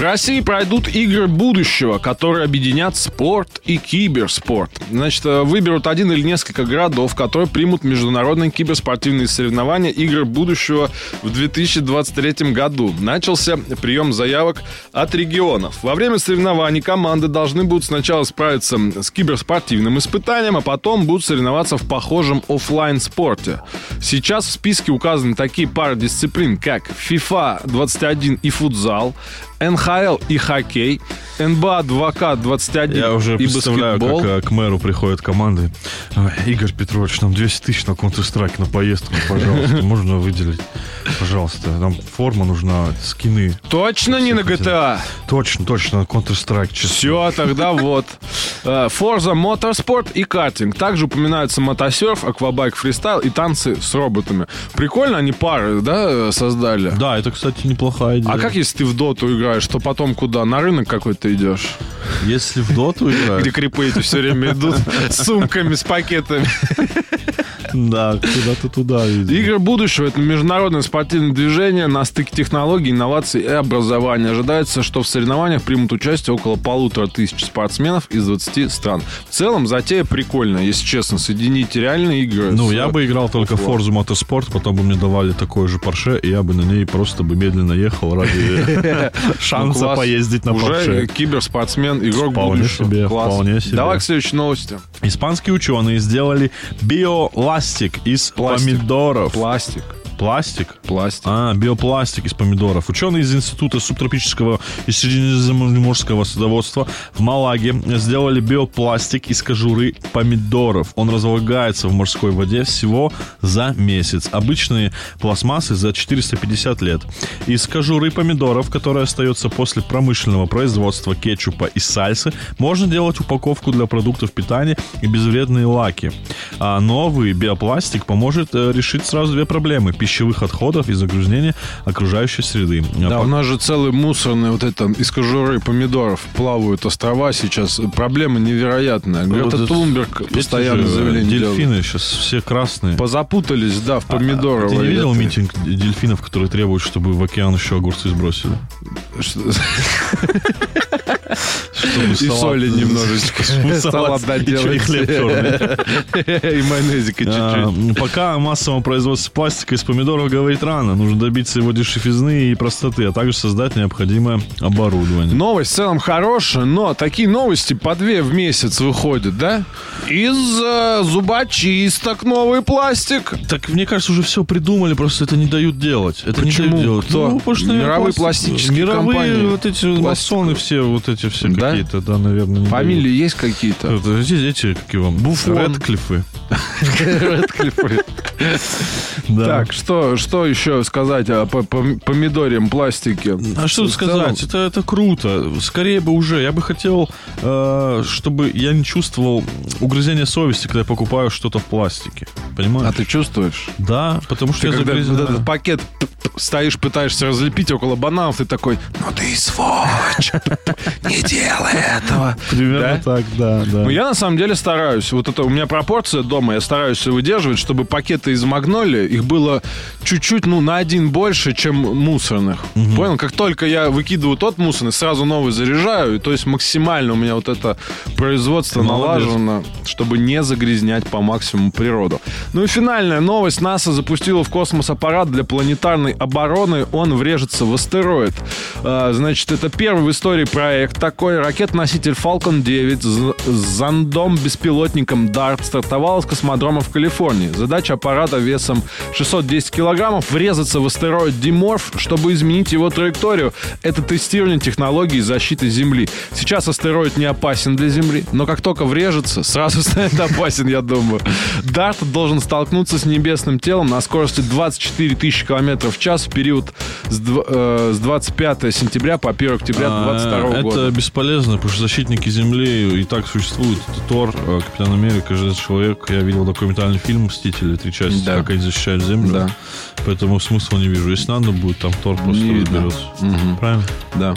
В России пройдут игры будущего, которые объединят спорт и киберспорт. Значит, э, выберут один или несколько городов, которые примут международные киберспортивные соревнования игр будущего в 2023 году. Начался прием заявок от регионов. Во время соревнований команды должны будут сначала справиться с киберспортивным испытанием, а потом будут соревноваться в похожем офлайн спорте Сейчас в списке указаны такие пары дисциплин, как FIFA 21 и футзал, НХЛ и хоккей, НБА 2К21 Я уже и представляю, баскетбол. как э, к мэру приходят команды. «Ой, Игорь Петрович, нам 200 тысяч на Counter-Strike на поездку, пожалуйста. Можно выделить? Пожалуйста. Нам форма нужна, скины. Точно не на GTA? Точно, точно, Counter-Strike. честно. Все, тогда вот. Э, Forza Motorsport и картинг. Также упоминаются мотосерф, аквабайк, фристайл и танцы с роботами. Прикольно они пары, да, создали? Да, это, кстати, неплохая идея. А как если ты в доту играешь, то потом куда? На рынок какой-то идешь? Если в доту играть, Где крипы эти все время идут с сумками, с пакетами. Да, куда-то туда. видимо. Игры будущего – это международное спортивное движение на стыке технологий, инноваций и образования. Ожидается, что в соревнованиях примут участие около полутора тысяч спортсменов из 20 стран. В целом, затея прикольная, если честно. Соединить реальные игры Ну, с- я бы играл только в Forza Motorsport, потом бы мне давали такой же Porsche, и я бы на ней просто бы медленно ехал ради Ну, шанса класс. поездить на Уже Porsche. киберспортсмен, игрок Вполне будущего. себе, вполне себе. Давай к следующей новости. Испанские ученые сделали биоластик из Пластик. помидоров. Пластик. Пластик? Пластик. А, биопластик из помидоров. Ученые из Института субтропического и средиземноморского садоводства в Малаге сделали биопластик из кожуры помидоров. Он разлагается в морской воде всего за месяц. Обычные пластмассы за 450 лет. Из кожуры помидоров, которая остается после промышленного производства кетчупа и сальсы, можно делать упаковку для продуктов питания и безвредные лаки. А новый биопластик поможет э, решить сразу две проблемы – пищевых отходов и загрязнения окружающей среды. А Да, по- у нас же целый мусорный вот это из кожуры помидоров плавают острова сейчас. Проблема невероятная. Грета Вот Тунберг постоянно заявление. Дельфины сейчас все красные. Позапутались, да, в А, помидоровой. Ты не видел митинг дельфинов, которые требуют, чтобы в океан еще огурцы сбросили? Что- Чтобы И салат- соли немножечко. Салат доделать. И хлеб черный. И майонезика чуть-чуть. Пока о массовом производстве пластика из помидоров говорить рано. Нужно добиться его дешевизны и простоты, а также создать необходимое оборудование. Новость в целом хорошая, но такие новости по две в месяц выходят, да? Из э, зубочисток новый пластик. Так, мне кажется, уже все придумали, просто это не дают делать. Это Почему? не дают делать. Кто? Ну, потому что, наверное, Мировые пластик- пластические Мировые компании. вот эти масоны все, вот эти все Да? какие-то, да, наверное, Фамилии есть какие-то? дают. Это эти, эти, как его, Буфон. Редклиффы. Да. Так, что, что еще сказать о по- по- помидорем пластике? А что сказать? Это, это круто. Скорее бы уже. Я бы хотел, э, чтобы я не чувствовал угрызения совести, когда я покупаю что-то в пластике. Понимаешь? А ты чувствуешь? Да, потому что Ты я когда загрязнен. вот этот пакет стоишь, пытаешься разлепить около бананов, ты такой, ну ты сволочь, не делай этого. Примерно так, да, да. Ну, я на самом деле стараюсь. Вот это у меня пропорция дома, я стараюсь выдерживать, чтобы пакеты из Магнолии, их было чуть-чуть, ну, на один больше, чем мусорных. Понял? Как только я выкидываю тот мусорный, сразу новый заряжаю. То есть максимально у меня вот это производство налажено, чтобы не загрязнять по максимуму природу. Ну и финальная новость. НАСА запустила в космос аппарат для планетарной обороны. Он врежется в астероид. А, Значит, это первый в истории проект такой. Ракет-носитель Falcon 9 с зондом-беспилотником DART стартовал с космодрома в Калифорнии. Задача аппарата весом 610 килограммов врезаться в астероид Диморф, чтобы изменить его траекторию. Это тестирование технологий защиты Земли. Сейчас астероид не опасен для Земли, но как только врежется, сразу станет опасен, я думаю. Дарт должен способен столкнуться с небесным телом на скорости 24 тысячи километров в час в период с, дв- э, с 25 сентября по 1 октября А, 22 это года. бесполезно, потому что защитники Земли и так существуют. Это Тор, э, Капитан Америка, Железный Человек. Я видел документальный фильм «Мстители», три части, Да. как они защищают Землю. Да. Поэтому смысла не вижу. Если надо будет, там Тор просто Не разберется. Правильно? Да,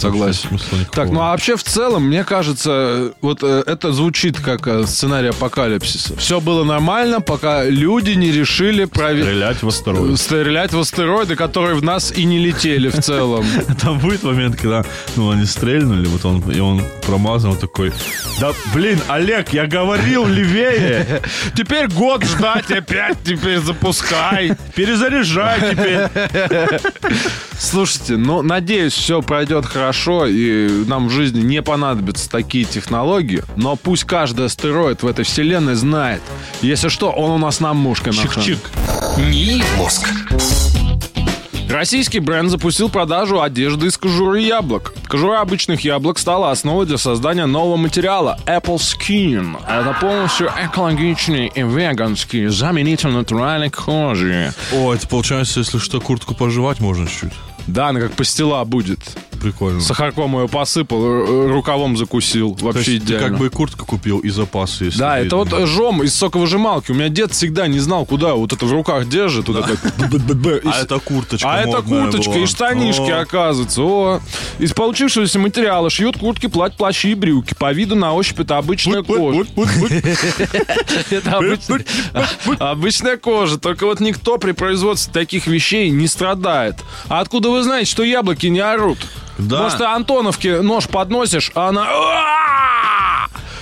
согласен. Так, ну а вообще в целом, мне кажется, вот э, это звучит как э, сценарий апокалипсиса. Все было нормально, пока люди не решили проверить... Стрелять в астероид. Стрелять в астероиды, которые в нас и не летели в целом. Там будет момент, когда ну, они стрельнули, вот он, и он промазал такой, да блин, Олег, я говорил левее, Теперь год ждать опять, теперь запускай. перезаряжай теперь. Слушайте, ну, надеюсь, все пройдет хорошо, и нам в жизни не понадобятся такие технологии, но пусть каждый астероид в этой вселенной знает. Если что, он у нас на мушке Чик-чик. НИИ «Мозг». Российский бренд запустил продажу одежды из кожуры яблок. Кожура обычных яблок стала основой для создания нового материала Apple Skin. Это полностью экологичный и веганский заменитель натуральной кожи. О, это получается, если что, куртку пожевать можно чуть-чуть. Да, она как пастила будет. Прикольно. Сахарком ее посыпал, р- рукавом закусил. То Вообще есть ты идеально. как бы и куртку купил, и запасы. если Да, ты- это вот жом из соковыжималки. У меня дед всегда не знал, куда вот это в руках держит. Вот это А это курточка А это курточка и штанишки, оказывается. О. Из получившегося материала шьют куртки, платья, плащи и брюки. По виду на ощупь это обычная кожа. Это обычная кожа. Только вот никто при производстве таких вещей не страдает. А откуда вы знаете, что яблоки не орут? Да. Может, ты Антоновке нож подносишь, а она...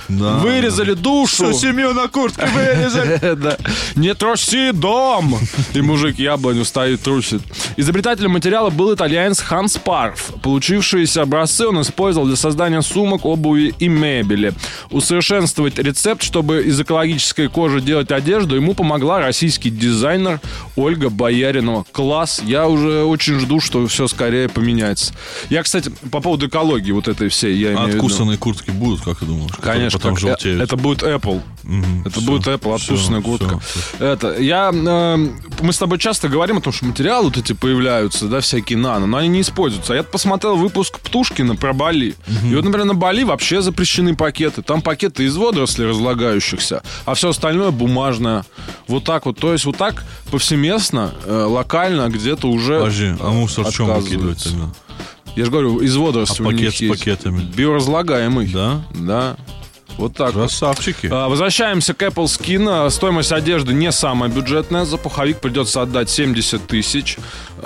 Да. Вырезали душу. Всю семью на куртке вырезали. Да. Не труси дом! И мужик яблоню стоит, трусит. Изобретателем материала был итальянец Ханс Парф. Получившиеся образцы он использовал для создания сумок, обуви и мебели. Усовершенствовать рецепт, чтобы из экологической кожи делать одежду, ему помогла российский дизайнер Ольга Бояринова. Класс! Я уже очень жду, что все скорее поменяется. Я, кстати, по поводу экологии вот этой всей, я имею в виду. Откусанные куртки будут, как ты думаешь? Конечно, Потом как- желтеют. э, это будет Apple. Это всё, будет Apple, всё, откусанная куртка. всё, Это, я, э, мы с тобой часто говорим о том, что материалы вот эти появляются, да, всякие нано, но они не используются. А я посмотрел выпуск Птушкина про Бали. И вот, например, на Бали вообще запрещены пакеты. Там пакеты из водорослей разлагающихся, а все остальное бумажное. Вот так вот. То есть вот так повсеместно, э, локально где-то уже Подожди, а мусор в чем выкидывать тогда? Я же говорю, из водорослей А пакет с пакетами? Биоразлагаемый. Да? Да. Вот так вот. Красавчики. А, Возвращаемся к Apple Skin. А, Стоимость одежды не самая бюджетная. За пуховик придется отдать 70 тысяч.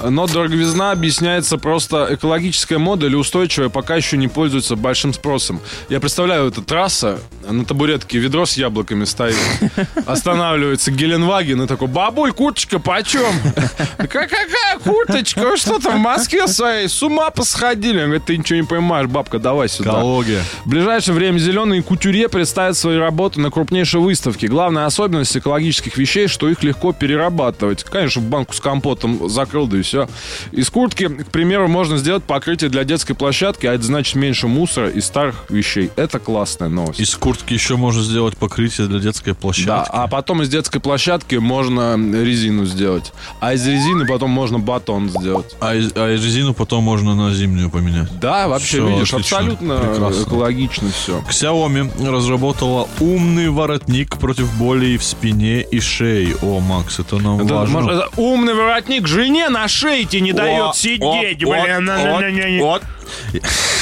Но дороговизна объясняется просто экологическая мода или устойчивая пока еще не пользуется большим спросом. Я представляю, эта трасса, на табуретке ведро с яблоками стоит. Останавливается Геленваген и такой, бабуль, курточка почем? Какая курточка? Вы что там в Москве своей? С ума посходили. Он говорит, ты ничего не понимаешь, бабка, давай сюда. Экология. В ближайшее время зеленые кутюрье представят свои работы на крупнейшей выставке. Главная особенность экологических вещей, что их легко перерабатывать. Конечно, в банку с компотом закрыл, да и все. Из куртки, к примеру, можно сделать покрытие для детской площадки, а это значит меньше мусора и старых вещей. Это классная новость. Из куртки еще можно сделать покрытие для детской площадки. Да, а потом из детской площадки можно резину сделать. А из резины потом можно батон сделать. А, из- а из резину потом можно на зимнюю поменять. Да, вообще, Всё, видишь, отлично. абсолютно Прекрасно. экологично все. Xiaomi разработала умный воротник против болей в спине и шее. О, Макс, это нам Это, важно. может, это умный воротник жене на шее тебе не дает О, сидеть, о, блин. вот.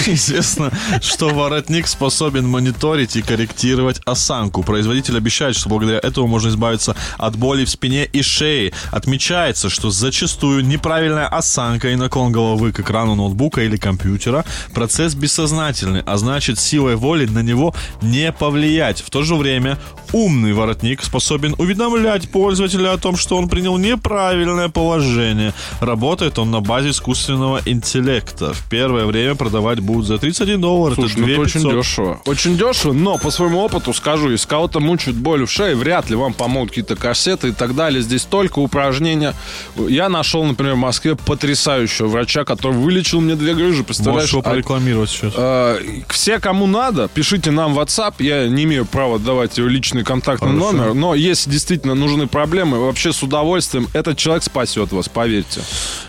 Известно, что воротник способен мониторить и корректировать осанку. Производитель обещает, что благодаря этому можно избавиться от боли в спине и шее. Отмечается, что зачастую неправильная осанка и наклон головы к экрану ноутбука или компьютера процесс бессознательный, а значит силой воли на него не повлиять. В то же время умный воротник способен уведомлять пользователя о том, что он принял неправильное положение. Работает он на базе искусственного интеллекта. В первое время продавать будут за 31 доллар. Слушай, это ну это 2 очень дешево. Очень дешево, но по своему опыту скажу, если кого-то мучают боль в шее, вряд ли вам помогут какие-то корсеты и так далее. Здесь только упражнения. Я нашел, например, в Москве потрясающего врача, который вылечил мне две грыжи. Представляешь? Можешь его А- порекламировать сейчас. Э, Все, кому надо, пишите нам в WhatsApp. Я не имею права давать его личные мне контактный Хорошо. номер. Но если действительно нужны проблемы, вообще с удовольствием этот человек спасет вас, поверьте.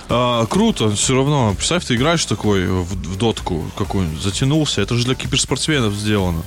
А, круто, все равно. Представь, ты играешь такой в, в дотку какую-нибудь, затянулся. Это же для киберспортсменов сделано.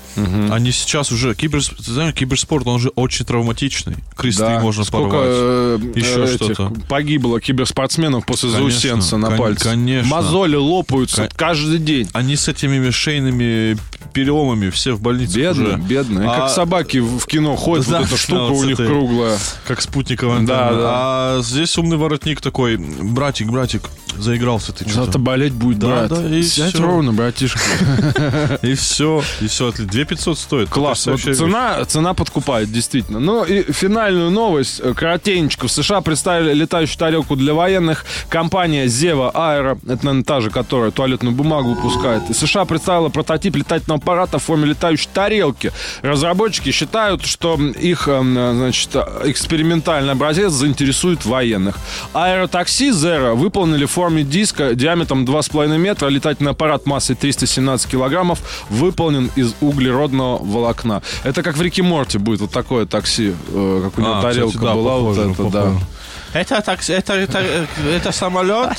Они сейчас уже... Кибер, ты знаешь, киберспорт, он же очень травматичный. Кресты Да, можно сколько порвать. э, Еще что-то. погибло киберспортсменов после Конечно, заусенца на кон- пальце. конечно. Мозоли лопаются Кон- каждый день. Они с этими шейными переломами все в больнице Бедные, уже. бедные. А- Как собаки в кино ходят, Да, вот эта штука вот у них этой- круглая. Как спутниковая Да, да. А здесь умный воротник такой, братик, братик, заигрался ты. Зато болеть будет, Да, брат. да, и Сядь всё. ровно, братишка. И все, и все. 2500 стоит. Класс. Вот цена, цена подкупает, действительно. Ну и финальную новость, э, коротенечко. В США представили летающую тарелку для военных. Компания Zeva Aero, это, наверное, та же, которая туалетную бумагу выпускает. США представила прототип летательного аппарата в форме летающей тарелки. Разработчики считают, что их, э, значит, экспериментальный образец заинтересует военных. Аэротакси Zero выполнили в форме диска диаметром 2,5 метра. Летательный аппарат массой 317 килограммов выполнен из углеродного волокна. Это как в Рике Морте будет вот такое такси, э, как у него А, тарелка кстати, да, была. похоже, вот это, да. Это, такси, это, это, это самолет?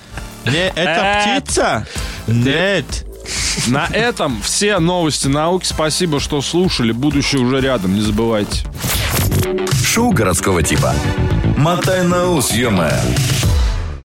Не, это птица? Нет. На этом все новости науки. Спасибо, что слушали. Будущее уже рядом, не забывайте. Шоу городского типа. Мотай на ус, ё